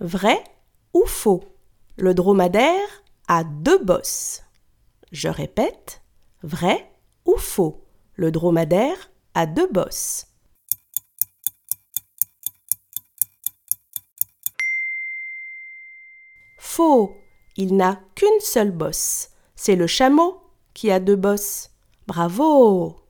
Vrai ou faux Le dromadaire a deux bosses. Je répète, vrai ou faux Le dromadaire a deux bosses. Faux, il n'a qu'une seule bosse. C'est le chameau qui a deux bosses. Bravo